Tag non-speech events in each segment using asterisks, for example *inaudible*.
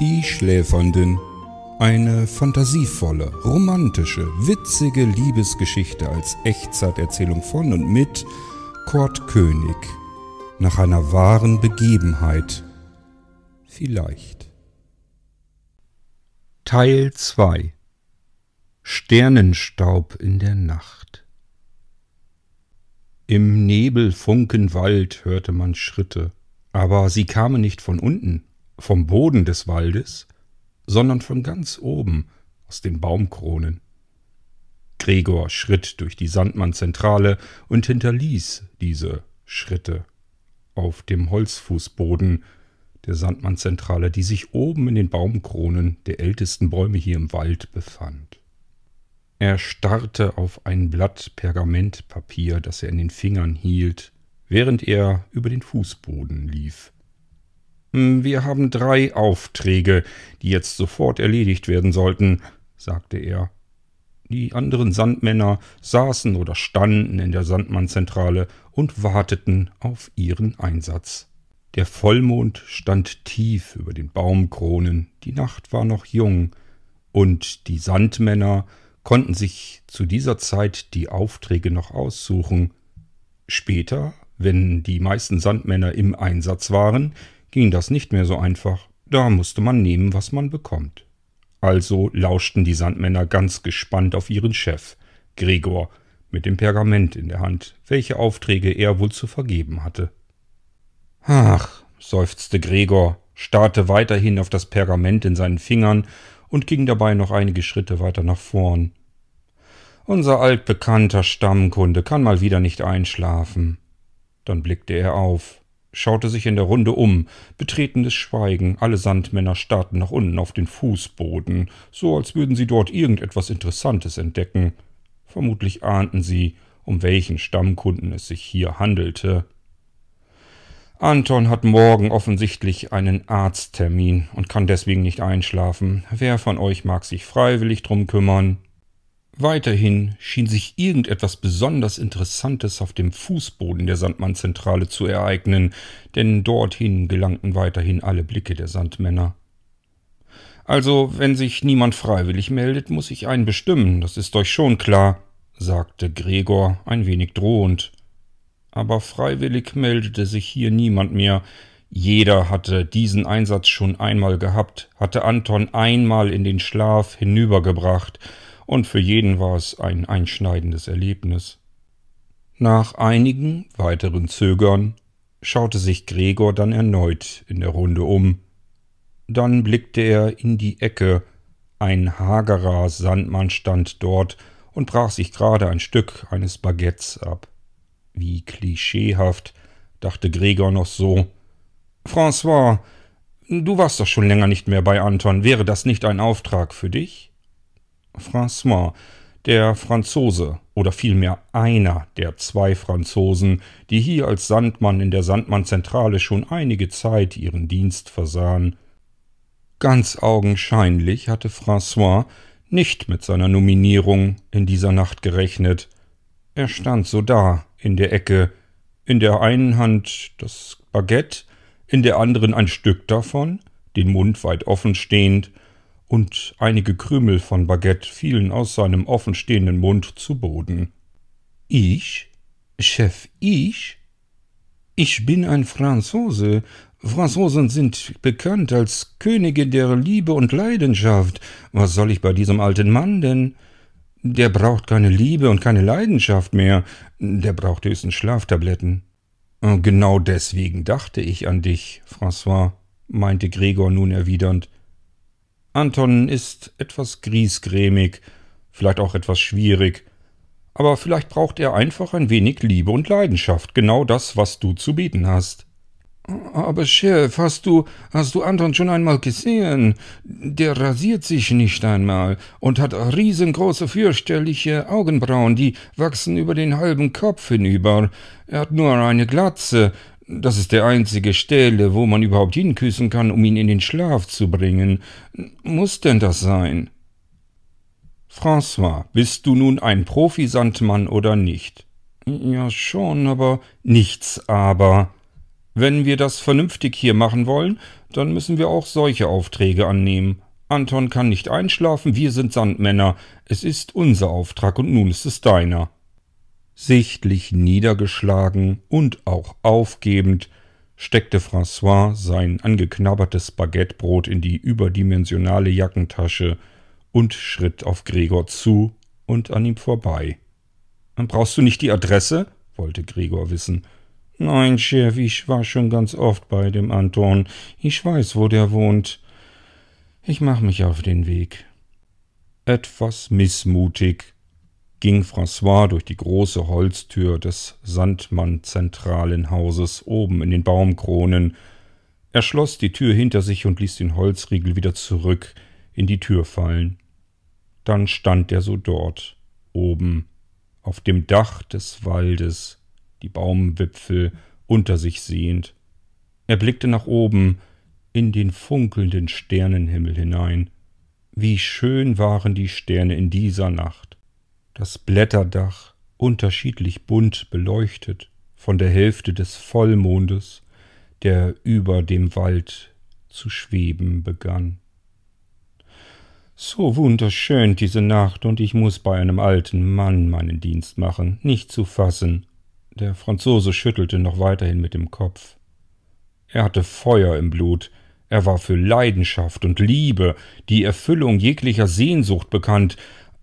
Die Schläfernden. Eine fantasievolle, romantische, witzige Liebesgeschichte als Echtzeiterzählung von und mit Kurt König. Nach einer wahren Begebenheit. Vielleicht. Teil 2 Sternenstaub in der Nacht Im Nebelfunkenwald hörte man Schritte, aber sie kamen nicht von unten, vom Boden des Waldes, sondern von ganz oben aus den Baumkronen. Gregor schritt durch die Sandmannzentrale und hinterließ diese Schritte auf dem Holzfußboden der Sandmannzentrale, die sich oben in den Baumkronen der ältesten Bäume hier im Wald befand. Er starrte auf ein Blatt Pergamentpapier, das er in den Fingern hielt, während er über den Fußboden lief. Hm, wir haben drei Aufträge, die jetzt sofort erledigt werden sollten, sagte er. Die anderen Sandmänner saßen oder standen in der Sandmannzentrale und warteten auf ihren Einsatz. Der Vollmond stand tief über den Baumkronen, die Nacht war noch jung, und die Sandmänner konnten sich zu dieser Zeit die Aufträge noch aussuchen. Später, wenn die meisten Sandmänner im Einsatz waren, ging das nicht mehr so einfach. Da musste man nehmen, was man bekommt. Also lauschten die Sandmänner ganz gespannt auf ihren Chef, Gregor, mit dem Pergament in der Hand, welche Aufträge er wohl zu vergeben hatte. Ach, seufzte Gregor, starrte weiterhin auf das Pergament in seinen Fingern und ging dabei noch einige Schritte weiter nach vorn. Unser altbekannter Stammkunde kann mal wieder nicht einschlafen. Dann blickte er auf schaute sich in der Runde um. Betretenes Schweigen. Alle Sandmänner starrten nach unten auf den Fußboden, so als würden sie dort irgendetwas Interessantes entdecken. Vermutlich ahnten sie, um welchen Stammkunden es sich hier handelte. Anton hat morgen offensichtlich einen Arzttermin und kann deswegen nicht einschlafen. Wer von euch mag sich freiwillig drum kümmern? Weiterhin schien sich irgendetwas besonders Interessantes auf dem Fußboden der Sandmannzentrale zu ereignen, denn dorthin gelangten weiterhin alle Blicke der Sandmänner. Also, wenn sich niemand freiwillig meldet, muss ich einen bestimmen, das ist euch schon klar, sagte Gregor ein wenig drohend. Aber freiwillig meldete sich hier niemand mehr. Jeder hatte diesen Einsatz schon einmal gehabt, hatte Anton einmal in den Schlaf hinübergebracht, und für jeden war es ein einschneidendes Erlebnis. Nach einigen weiteren Zögern schaute sich Gregor dann erneut in der Runde um. Dann blickte er in die Ecke. Ein hagerer Sandmann stand dort und brach sich gerade ein Stück eines Baguettes ab. Wie klischeehaft, dachte Gregor noch so. François, du warst doch schon länger nicht mehr bei Anton. Wäre das nicht ein Auftrag für dich? François, der Franzose oder vielmehr einer der zwei Franzosen, die hier als Sandmann in der Sandmannzentrale schon einige Zeit ihren Dienst versahen. Ganz augenscheinlich hatte François nicht mit seiner Nominierung in dieser Nacht gerechnet. Er stand so da, in der Ecke, in der einen Hand das Baguette, in der anderen ein Stück davon, den Mund weit offen stehend, und einige Krümel von Baguette fielen aus seinem offenstehenden Mund zu Boden. Ich? Chef, ich? Ich bin ein Franzose. Franzosen sind bekannt als Könige der Liebe und Leidenschaft. Was soll ich bei diesem alten Mann denn? Der braucht keine Liebe und keine Leidenschaft mehr. Der braucht höchstens Schlaftabletten. Genau deswegen dachte ich an dich, François, meinte Gregor nun erwidernd. Anton ist etwas griesgrämig, vielleicht auch etwas schwierig, aber vielleicht braucht er einfach ein wenig Liebe und Leidenschaft, genau das, was du zu bieten hast. Aber Chef, hast du, hast du Anton schon einmal gesehen? Der rasiert sich nicht einmal und hat riesengroße, fürchterliche Augenbrauen, die wachsen über den halben Kopf hinüber. Er hat nur eine Glatze, das ist der einzige Stelle, wo man überhaupt hinküssen kann, um ihn in den Schlaf zu bringen. Muss denn das sein? François, bist du nun ein Profisandmann oder nicht? Ja, schon, aber nichts aber. Wenn wir das vernünftig hier machen wollen, dann müssen wir auch solche Aufträge annehmen. Anton kann nicht einschlafen, wir sind Sandmänner. Es ist unser Auftrag und nun ist es deiner. Sichtlich niedergeschlagen und auch aufgebend steckte François sein angeknabbertes Baguettebrot in die überdimensionale Jackentasche und schritt auf Gregor zu und an ihm vorbei. Brauchst du nicht die Adresse? wollte Gregor wissen. Nein, Chef, ich war schon ganz oft bei dem Anton. Ich weiß, wo der wohnt. Ich mach mich auf den Weg. Etwas missmutig ging François durch die große Holztür des Sandmann-Zentralenhauses oben in den Baumkronen. Er schloss die Tür hinter sich und ließ den Holzriegel wieder zurück in die Tür fallen. Dann stand er so dort, oben, auf dem Dach des Waldes, die Baumwipfel unter sich sehend. Er blickte nach oben in den funkelnden Sternenhimmel hinein. Wie schön waren die Sterne in dieser Nacht. Das Blätterdach unterschiedlich bunt beleuchtet von der Hälfte des Vollmondes, der über dem Wald zu schweben begann. So wunderschön diese Nacht, und ich muss bei einem alten Mann meinen Dienst machen, nicht zu fassen. Der Franzose schüttelte noch weiterhin mit dem Kopf. Er hatte Feuer im Blut, er war für Leidenschaft und Liebe, die Erfüllung jeglicher Sehnsucht bekannt,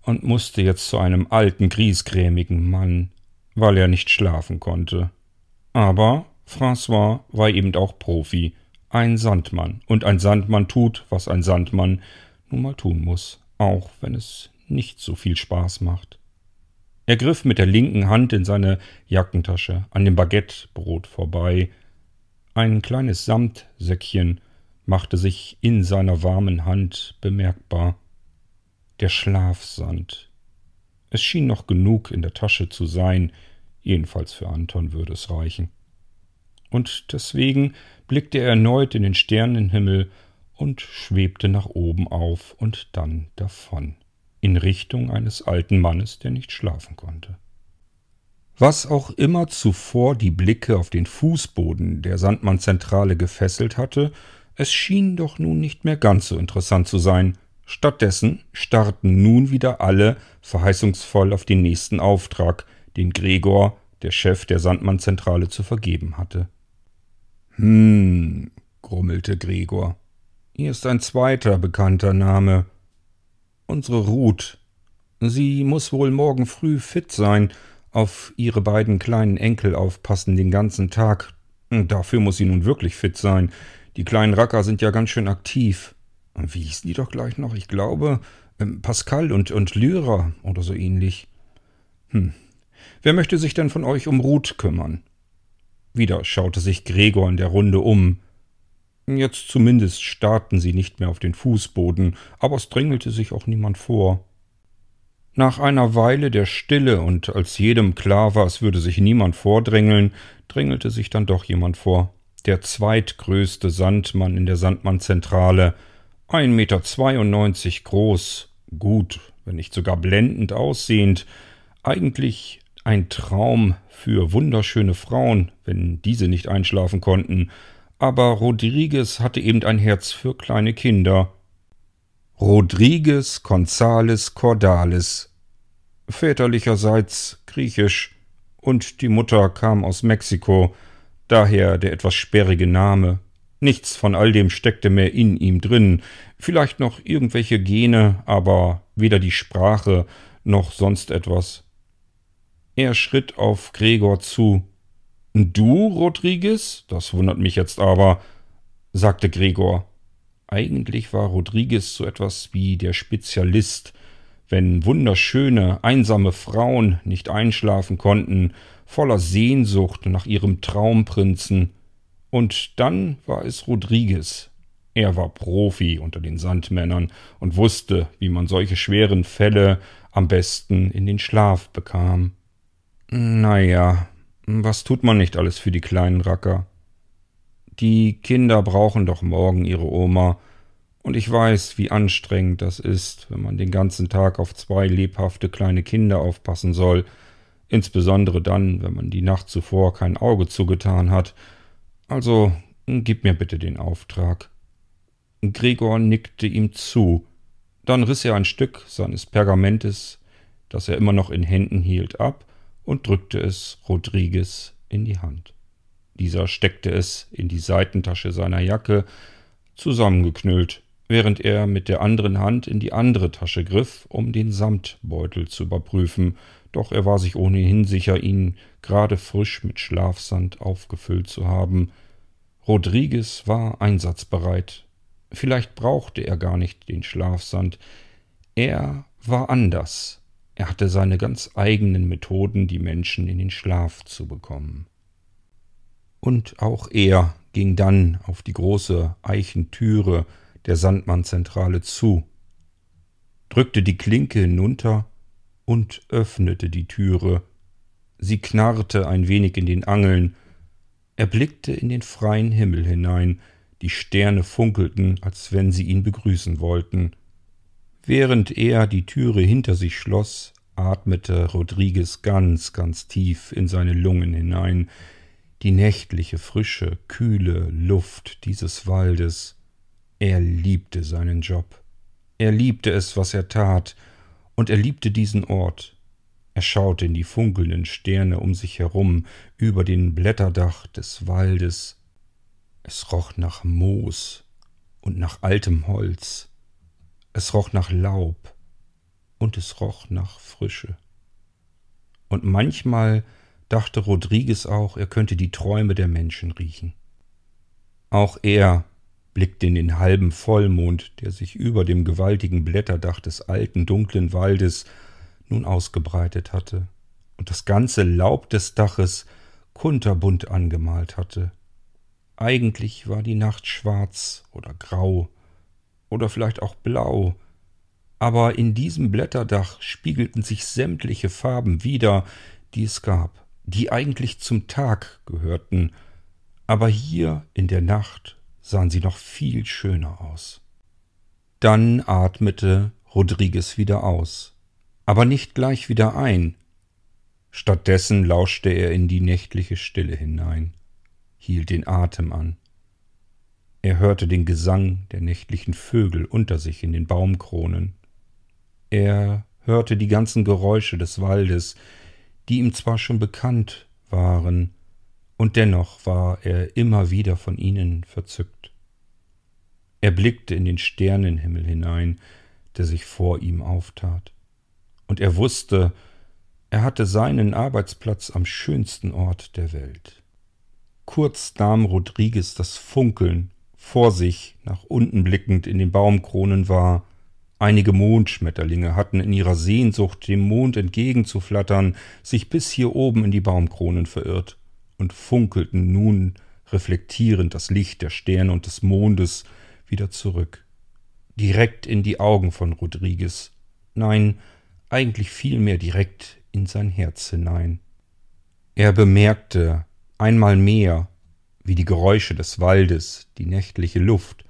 und musste jetzt zu einem alten, griesgrämigen Mann, weil er nicht schlafen konnte. Aber François war eben auch Profi, ein Sandmann, und ein Sandmann tut, was ein Sandmann nun mal tun muss, auch wenn es nicht so viel Spaß macht. Er griff mit der linken Hand in seine Jackentasche an dem Baguettebrot vorbei. Ein kleines Samtsäckchen machte sich in seiner warmen Hand bemerkbar. Der Schlafsand. Es schien noch genug in der Tasche zu sein, jedenfalls für Anton würde es reichen. Und deswegen blickte er erneut in den Sternenhimmel und schwebte nach oben auf und dann davon in Richtung eines alten Mannes, der nicht schlafen konnte. Was auch immer zuvor die Blicke auf den Fußboden der Sandmannzentrale gefesselt hatte, es schien doch nun nicht mehr ganz so interessant zu sein. Stattdessen starrten nun wieder alle verheißungsvoll auf den nächsten Auftrag, den Gregor, der Chef der Sandmannzentrale, zu vergeben hatte. Hm, grummelte Gregor. Hier ist ein zweiter bekannter Name unsere Ruth. Sie muss wohl morgen früh fit sein, auf ihre beiden kleinen Enkel aufpassen den ganzen Tag. Dafür muss sie nun wirklich fit sein. Die kleinen Racker sind ja ganz schön aktiv. Wie hießen die doch gleich noch? Ich glaube, ähm, Pascal und, und Lyra oder so ähnlich. Hm. Wer möchte sich denn von euch um Ruth kümmern? Wieder schaute sich Gregor in der Runde um. Jetzt zumindest starrten sie nicht mehr auf den Fußboden, aber es drängelte sich auch niemand vor. Nach einer Weile der Stille und als jedem klar war, es würde sich niemand vordrängeln, drängelte sich dann doch jemand vor. Der zweitgrößte Sandmann in der Sandmannzentrale, ein Meter zweiundneunzig groß, gut, wenn nicht sogar blendend aussehend, eigentlich ein Traum für wunderschöne Frauen, wenn diese nicht einschlafen konnten, aber Rodriguez hatte eben ein Herz für kleine Kinder. Rodriguez Gonzales Cordalis, väterlicherseits griechisch, und die Mutter kam aus Mexiko, daher der etwas sperrige Name. Nichts von all dem steckte mehr in ihm drin, vielleicht noch irgendwelche Gene, aber weder die Sprache noch sonst etwas. Er schritt auf Gregor zu, Du, Rodriguez? Das wundert mich jetzt aber, sagte Gregor. Eigentlich war Rodriguez so etwas wie der Spezialist, wenn wunderschöne, einsame Frauen nicht einschlafen konnten, voller Sehnsucht nach ihrem Traumprinzen. Und dann war es Rodriguez. Er war Profi unter den Sandmännern und wusste, wie man solche schweren Fälle am besten in den Schlaf bekam. Naja, was tut man nicht alles für die kleinen Racker? Die Kinder brauchen doch morgen ihre Oma, und ich weiß, wie anstrengend das ist, wenn man den ganzen Tag auf zwei lebhafte kleine Kinder aufpassen soll, insbesondere dann, wenn man die Nacht zuvor kein Auge zugetan hat. Also, gib mir bitte den Auftrag. Gregor nickte ihm zu. Dann riss er ein Stück seines Pergamentes, das er immer noch in Händen hielt, ab und drückte es Rodriguez in die Hand. Dieser steckte es in die Seitentasche seiner Jacke, zusammengeknüllt, während er mit der anderen Hand in die andere Tasche griff, um den Samtbeutel zu überprüfen, doch er war sich ohnehin sicher, ihn gerade frisch mit Schlafsand aufgefüllt zu haben. Rodriguez war einsatzbereit. Vielleicht brauchte er gar nicht den Schlafsand. Er war anders. Er hatte seine ganz eigenen Methoden, die Menschen in den Schlaf zu bekommen. Und auch er ging dann auf die große Eichentüre der Sandmannzentrale zu, drückte die Klinke hinunter und öffnete die Türe. Sie knarrte ein wenig in den Angeln. Er blickte in den freien Himmel hinein, die Sterne funkelten, als wenn sie ihn begrüßen wollten. Während er die Türe hinter sich schloss, atmete Rodriguez ganz, ganz tief in seine Lungen hinein, die nächtliche, frische, kühle Luft dieses Waldes. Er liebte seinen Job. Er liebte es, was er tat, und er liebte diesen Ort. Er schaute in die funkelnden Sterne um sich herum, über den Blätterdach des Waldes. Es roch nach Moos und nach altem Holz. Es roch nach Laub und es roch nach Frische. Und manchmal dachte Rodriguez auch, er könnte die Träume der Menschen riechen. Auch er blickte in den halben Vollmond, der sich über dem gewaltigen Blätterdach des alten dunklen Waldes nun ausgebreitet hatte und das ganze Laub des Daches kunterbunt angemalt hatte. Eigentlich war die Nacht schwarz oder grau oder vielleicht auch blau, aber in diesem Blätterdach spiegelten sich sämtliche Farben wider, die es gab, die eigentlich zum Tag gehörten, aber hier in der Nacht sahen sie noch viel schöner aus. Dann atmete Rodriguez wieder aus, aber nicht gleich wieder ein. Stattdessen lauschte er in die nächtliche Stille hinein, hielt den Atem an. Er hörte den Gesang der nächtlichen Vögel unter sich in den Baumkronen. Er hörte die ganzen Geräusche des Waldes, die ihm zwar schon bekannt waren, und dennoch war er immer wieder von ihnen verzückt. Er blickte in den Sternenhimmel hinein, der sich vor ihm auftat, und er wusste, er hatte seinen Arbeitsplatz am schönsten Ort der Welt. Kurz nahm Rodriguez das Funkeln vor sich nach unten blickend in den Baumkronen wahr, Einige Mondschmetterlinge hatten in ihrer Sehnsucht, dem Mond entgegenzuflattern, sich bis hier oben in die Baumkronen verirrt und funkelten nun reflektierend das Licht der Sterne und des Mondes wieder zurück. Direkt in die Augen von Rodriguez. Nein, eigentlich vielmehr direkt in sein Herz hinein. Er bemerkte einmal mehr, wie die Geräusche des Waldes, die nächtliche Luft,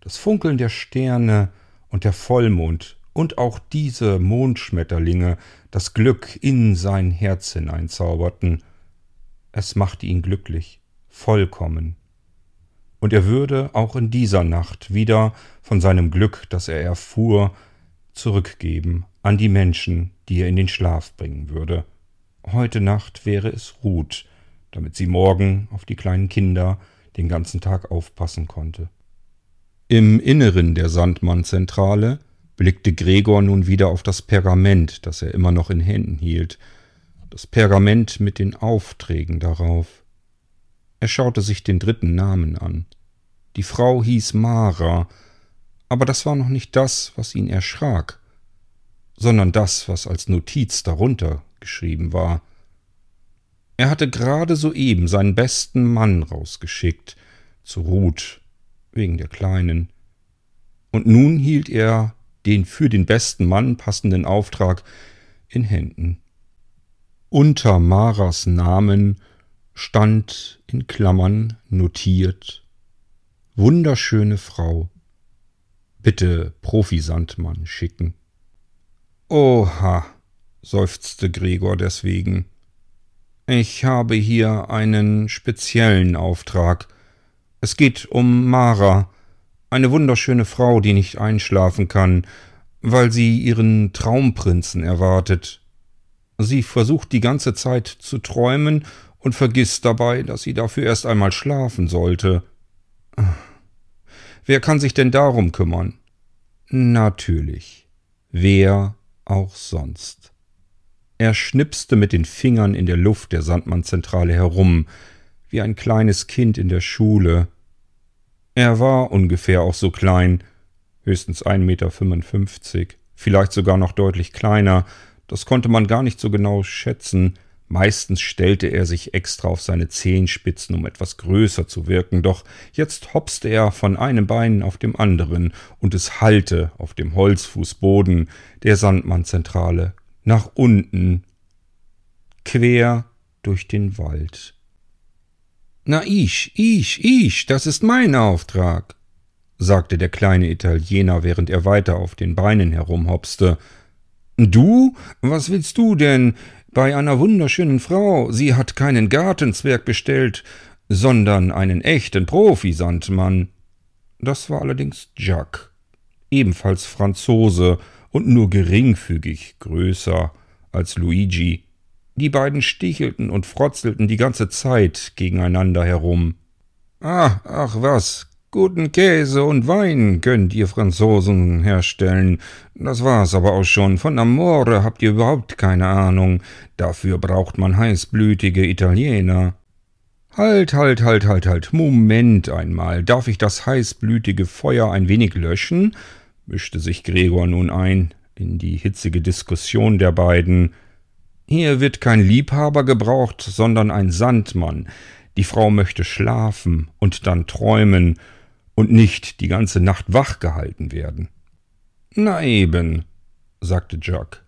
das Funkeln der Sterne und der Vollmond und auch diese Mondschmetterlinge das Glück in sein Herz hineinzauberten es machte ihn glücklich, vollkommen. Und er würde auch in dieser Nacht wieder von seinem Glück, das er erfuhr, zurückgeben an die Menschen, die er in den Schlaf bringen würde. Heute Nacht wäre es Ruth, damit sie morgen auf die kleinen Kinder den ganzen Tag aufpassen konnte. Im Inneren der Sandmannzentrale blickte Gregor nun wieder auf das Pergament, das er immer noch in Händen hielt, das Pergament mit den Aufträgen darauf. Er schaute sich den dritten Namen an. Die Frau hieß Mara, aber das war noch nicht das, was ihn erschrak, sondern das, was als Notiz darunter geschrieben war. Er hatte gerade soeben seinen besten Mann rausgeschickt, zu Ruth, wegen der Kleinen. Und nun hielt er den für den besten Mann passenden Auftrag in Händen. Unter Maras Namen stand in Klammern notiert Wunderschöne Frau. Bitte Profisandmann schicken. Oha, seufzte Gregor deswegen. Ich habe hier einen speziellen Auftrag, Es geht um Mara, eine wunderschöne Frau, die nicht einschlafen kann, weil sie ihren Traumprinzen erwartet. Sie versucht die ganze Zeit zu träumen und vergisst dabei, dass sie dafür erst einmal schlafen sollte. Wer kann sich denn darum kümmern? Natürlich. Wer auch sonst. Er schnipste mit den Fingern in der Luft der Sandmannzentrale herum, wie ein kleines Kind in der Schule, er war ungefähr auch so klein, höchstens 1,55 Meter, vielleicht sogar noch deutlich kleiner, das konnte man gar nicht so genau schätzen, meistens stellte er sich extra auf seine Zehenspitzen, um etwas größer zu wirken, doch jetzt hopste er von einem Bein auf dem anderen, und es hallte auf dem Holzfußboden der Sandmannzentrale nach unten, quer durch den Wald. Na ich, ich, ich, das ist mein Auftrag, sagte der kleine Italiener, während er weiter auf den Beinen herumhopste. Du? Was willst du denn? Bei einer wunderschönen Frau. Sie hat keinen Gartenzwerg bestellt, sondern einen echten Profi-Sandmann. Das war allerdings Jacques, ebenfalls Franzose und nur geringfügig größer als Luigi. Die beiden stichelten und frotzelten die ganze Zeit gegeneinander herum. Ah, ach was, guten Käse und Wein könnt ihr Franzosen herstellen. Das war's aber auch schon. Von Amore habt ihr überhaupt keine Ahnung. Dafür braucht man heißblütige Italiener. Halt, halt, halt, halt, halt. Moment einmal. Darf ich das heißblütige Feuer ein wenig löschen? mischte sich Gregor nun ein in die hitzige Diskussion der beiden. Hier wird kein Liebhaber gebraucht, sondern ein Sandmann. Die Frau möchte schlafen und dann träumen und nicht die ganze Nacht wach gehalten werden. Na eben, sagte Jacques.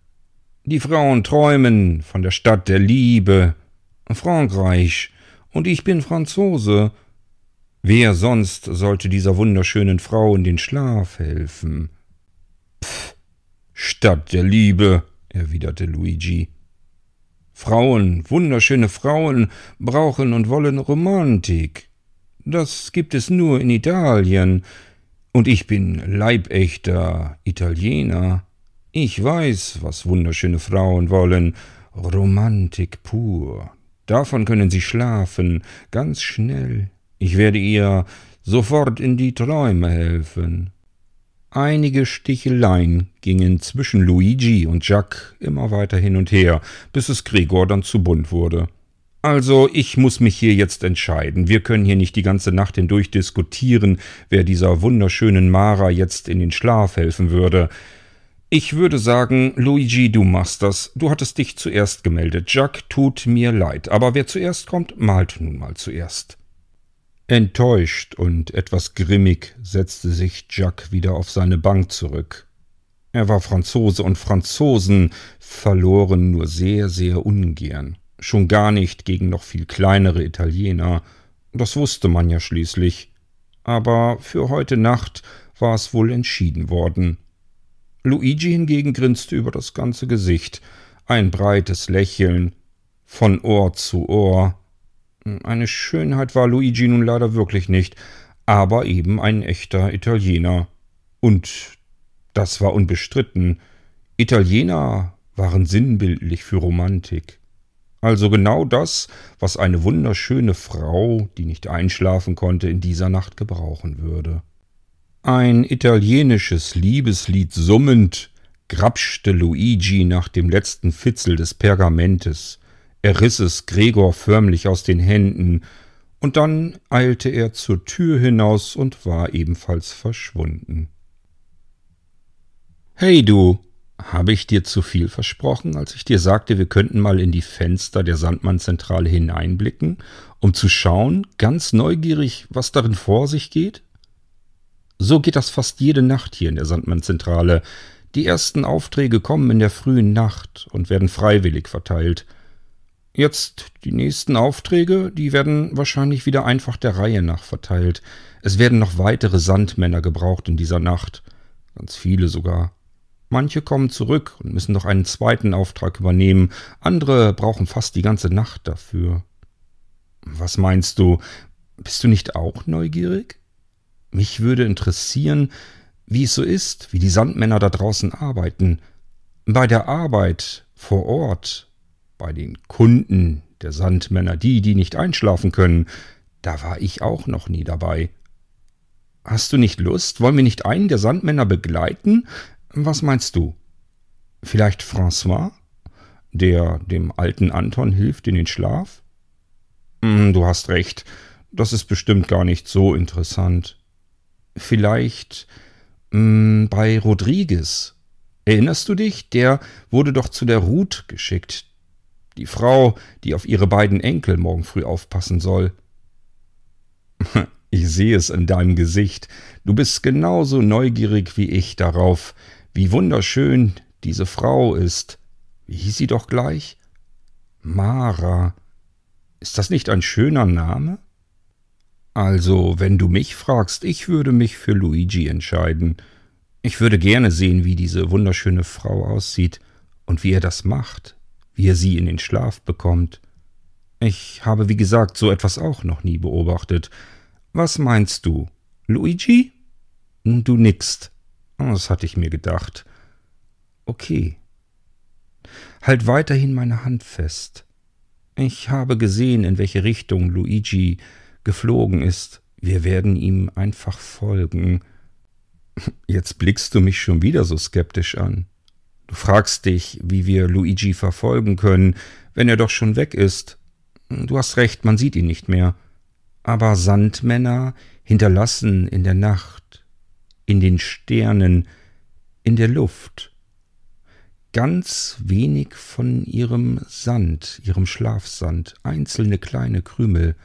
Die Frauen träumen von der Stadt der Liebe, Frankreich, und ich bin Franzose. Wer sonst sollte dieser wunderschönen Frau in den Schlaf helfen? Pff, Stadt der Liebe, erwiderte Luigi. Frauen, wunderschöne Frauen, brauchen und wollen Romantik. Das gibt es nur in Italien. Und ich bin leibechter Italiener. Ich weiß, was wunderschöne Frauen wollen. Romantik pur. Davon können sie schlafen, ganz schnell. Ich werde ihr sofort in die Träume helfen. Einige Sticheleien gingen zwischen Luigi und Jacques immer weiter hin und her, bis es Gregor dann zu bunt wurde. Also, ich muss mich hier jetzt entscheiden. Wir können hier nicht die ganze Nacht hindurch diskutieren, wer dieser wunderschönen Mara jetzt in den Schlaf helfen würde. Ich würde sagen, Luigi, du machst das. Du hattest dich zuerst gemeldet. Jacques, tut mir leid. Aber wer zuerst kommt, malt nun mal zuerst. Enttäuscht und etwas grimmig setzte sich Jacques wieder auf seine Bank zurück. Er war Franzose und Franzosen verloren nur sehr, sehr ungern. Schon gar nicht gegen noch viel kleinere Italiener. Das wusste man ja schließlich. Aber für heute Nacht war es wohl entschieden worden. Luigi hingegen grinste über das ganze Gesicht. Ein breites Lächeln. Von Ohr zu Ohr. Eine Schönheit war Luigi nun leider wirklich nicht, aber eben ein echter Italiener. Und das war unbestritten. Italiener waren sinnbildlich für Romantik. Also genau das, was eine wunderschöne Frau, die nicht einschlafen konnte, in dieser Nacht gebrauchen würde. Ein italienisches Liebeslied summend grapschte Luigi nach dem letzten Fitzel des Pergamentes, er riss es Gregor förmlich aus den Händen, und dann eilte er zur Tür hinaus und war ebenfalls verschwunden. Hey du, habe ich dir zu viel versprochen, als ich dir sagte, wir könnten mal in die Fenster der Sandmannzentrale hineinblicken, um zu schauen, ganz neugierig, was darin vor sich geht? So geht das fast jede Nacht hier in der Sandmannzentrale. Die ersten Aufträge kommen in der frühen Nacht und werden freiwillig verteilt. Jetzt die nächsten Aufträge, die werden wahrscheinlich wieder einfach der Reihe nach verteilt. Es werden noch weitere Sandmänner gebraucht in dieser Nacht. Ganz viele sogar. Manche kommen zurück und müssen noch einen zweiten Auftrag übernehmen. Andere brauchen fast die ganze Nacht dafür. Was meinst du? Bist du nicht auch neugierig? Mich würde interessieren, wie es so ist, wie die Sandmänner da draußen arbeiten. Bei der Arbeit vor Ort, bei den Kunden der Sandmänner, die, die nicht einschlafen können, da war ich auch noch nie dabei. Hast du nicht Lust? Wollen wir nicht einen der Sandmänner begleiten? Was meinst du? Vielleicht François, der dem alten Anton hilft in den Schlaf? Hm, du hast recht, das ist bestimmt gar nicht so interessant. Vielleicht mh, hm, bei Rodriguez. Erinnerst du dich? Der wurde doch zu der Ruth geschickt. Die Frau, die auf ihre beiden Enkel morgen früh aufpassen soll. *laughs* Ich sehe es in deinem Gesicht. Du bist genauso neugierig wie ich darauf, wie wunderschön diese Frau ist. Wie hieß sie doch gleich? Mara. Ist das nicht ein schöner Name? Also, wenn du mich fragst, ich würde mich für Luigi entscheiden. Ich würde gerne sehen, wie diese wunderschöne Frau aussieht und wie er das macht, wie er sie in den Schlaf bekommt. Ich habe, wie gesagt, so etwas auch noch nie beobachtet. Was meinst du? Luigi? Du nickst. Das hatte ich mir gedacht. Okay. Halt weiterhin meine Hand fest. Ich habe gesehen, in welche Richtung Luigi geflogen ist. Wir werden ihm einfach folgen. Jetzt blickst du mich schon wieder so skeptisch an. Du fragst dich, wie wir Luigi verfolgen können, wenn er doch schon weg ist. Du hast recht, man sieht ihn nicht mehr. Aber Sandmänner hinterlassen in der Nacht, in den Sternen, in der Luft ganz wenig von ihrem Sand, ihrem Schlafsand, einzelne kleine Krümel,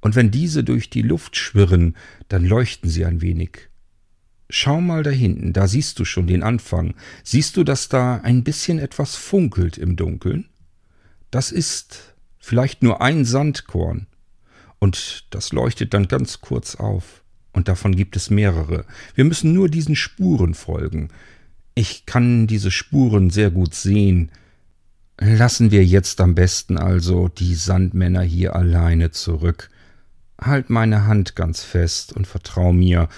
und wenn diese durch die Luft schwirren, dann leuchten sie ein wenig. Schau mal da hinten, da siehst du schon den Anfang. Siehst du, dass da ein bisschen etwas funkelt im Dunkeln? Das ist vielleicht nur ein Sandkorn. Und das leuchtet dann ganz kurz auf. Und davon gibt es mehrere. Wir müssen nur diesen Spuren folgen. Ich kann diese Spuren sehr gut sehen. Lassen wir jetzt am besten also die Sandmänner hier alleine zurück. Halt meine Hand ganz fest und vertrau mir.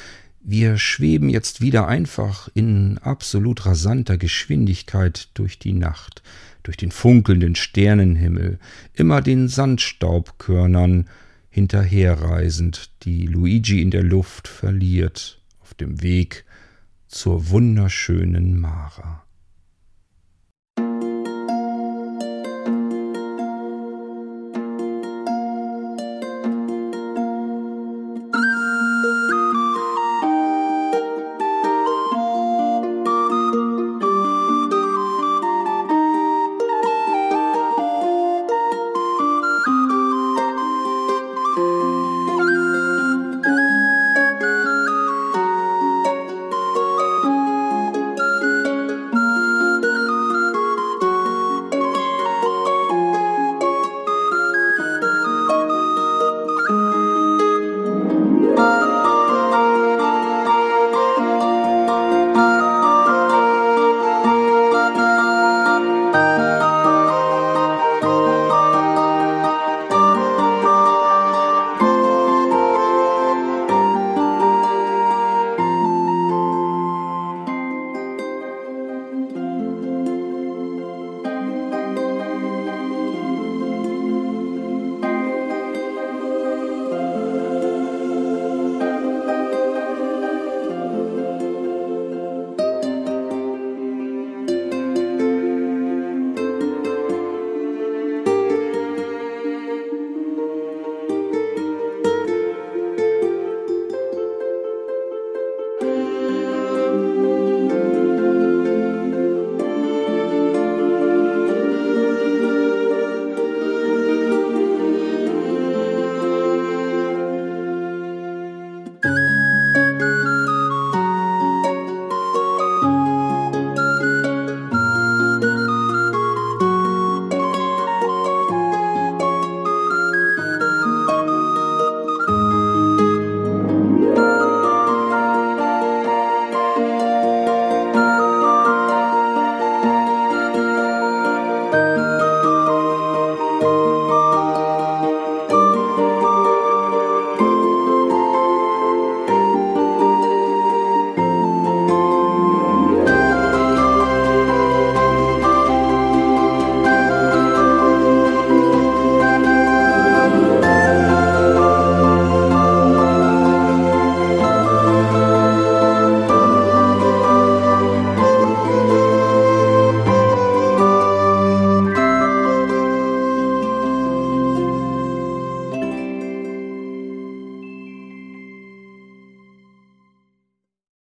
Wir schweben jetzt wieder einfach in absolut rasanter Geschwindigkeit durch die Nacht, durch den funkelnden Sternenhimmel, immer den Sandstaubkörnern hinterherreisend, die Luigi in der Luft verliert, auf dem Weg zur wunderschönen Mara.